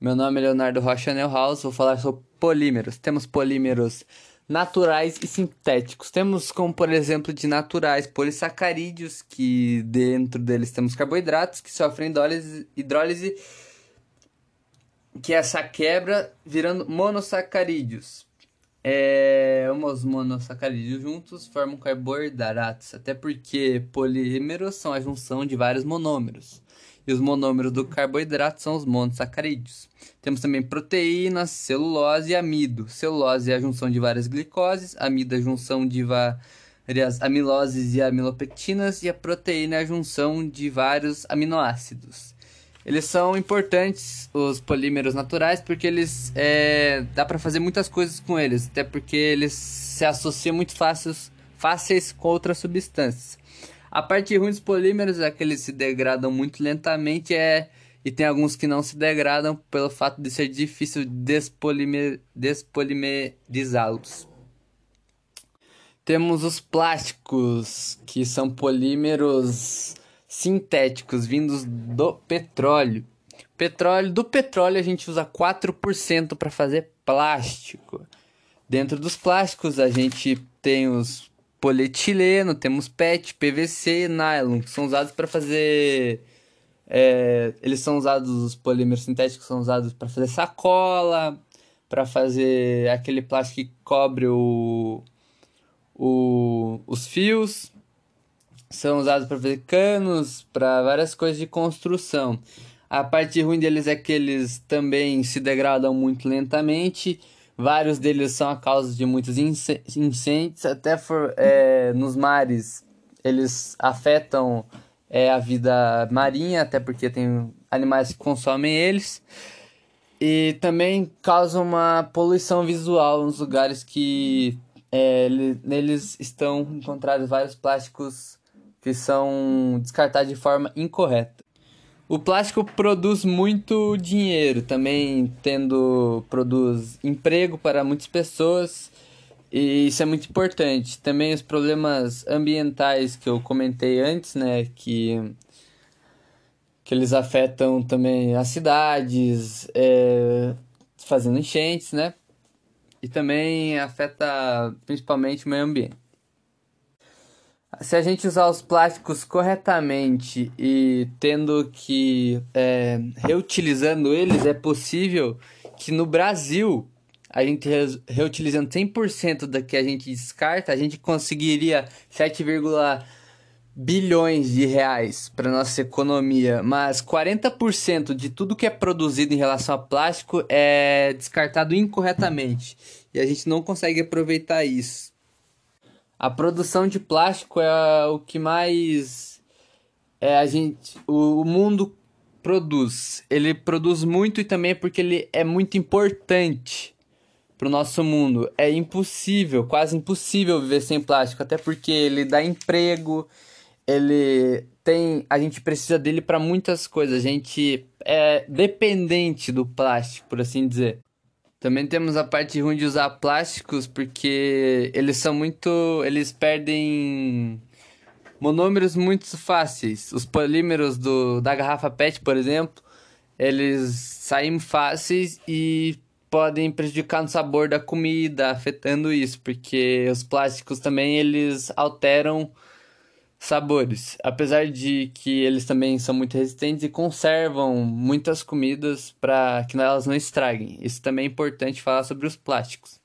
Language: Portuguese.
Meu nome é Leonardo Rocha Neuhaus, vou falar sobre polímeros. Temos polímeros naturais e sintéticos. Temos como, por exemplo, de naturais, polissacarídeos, que dentro deles temos carboidratos que sofrem hidrólise, que é essa quebra virando monossacarídeos. É, os monossacarídeos juntos formam carboidratos, até porque polímeros são a junção de vários monômeros. E os monômeros do carboidrato são os monossacarídeos. Temos também proteínas, celulose e amido. Celulose é a junção de várias glicoses, amido é a junção de várias amiloses e amilopectinas, e a proteína é a junção de vários aminoácidos. Eles são importantes, os polímeros naturais, porque eles é, dá para fazer muitas coisas com eles, até porque eles se associam muito fáceis, fáceis com outras substâncias. A parte ruim dos polímeros é que eles se degradam muito lentamente é, e tem alguns que não se degradam pelo fato de ser difícil despolimer, despolimerizá-los. Temos os plásticos, que são polímeros sintéticos vindos do petróleo. Petróleo, do petróleo a gente usa 4% para fazer plástico. Dentro dos plásticos a gente tem os polietileno, temos PET, PVC nylon, que são usados para fazer. É, eles são usados, os polímeros sintéticos são usados para fazer sacola, para fazer aquele plástico que cobre o, o, os fios, são usados para fazer canos, para várias coisas de construção. A parte ruim deles é que eles também se degradam muito lentamente Vários deles são a causa de muitos incêndios, até for, é, nos mares eles afetam é, a vida marinha, até porque tem animais que consomem eles. E também causam uma poluição visual nos lugares que é, neles estão encontrados vários plásticos que são descartados de forma incorreta. O plástico produz muito dinheiro, também tendo produz emprego para muitas pessoas e isso é muito importante. Também os problemas ambientais que eu comentei antes, né, que que eles afetam também as cidades, é, fazendo enchentes, né? E também afeta principalmente o meio ambiente. Se a gente usar os plásticos corretamente e tendo que é, reutilizando eles, é possível que no Brasil a gente reutilizando 100% da que a gente descarta, a gente conseguiria 7, bilhões de reais para nossa economia, mas 40% de tudo que é produzido em relação a plástico é descartado incorretamente e a gente não consegue aproveitar isso. A produção de plástico é o que mais é a gente, o, mundo produz. Ele produz muito e também é porque ele é muito importante para o nosso mundo. É impossível, quase impossível viver sem plástico, até porque ele dá emprego, ele tem, a gente precisa dele para muitas coisas. A gente é dependente do plástico, por assim dizer. Também temos a parte ruim de usar plásticos porque eles são muito. Eles perdem monômeros muito fáceis. Os polímeros do, da garrafa PET, por exemplo, eles saem fáceis e podem prejudicar no sabor da comida, afetando isso, porque os plásticos também eles alteram sabores, apesar de que eles também são muito resistentes e conservam muitas comidas para que elas não estraguem. Isso também é importante falar sobre os plásticos.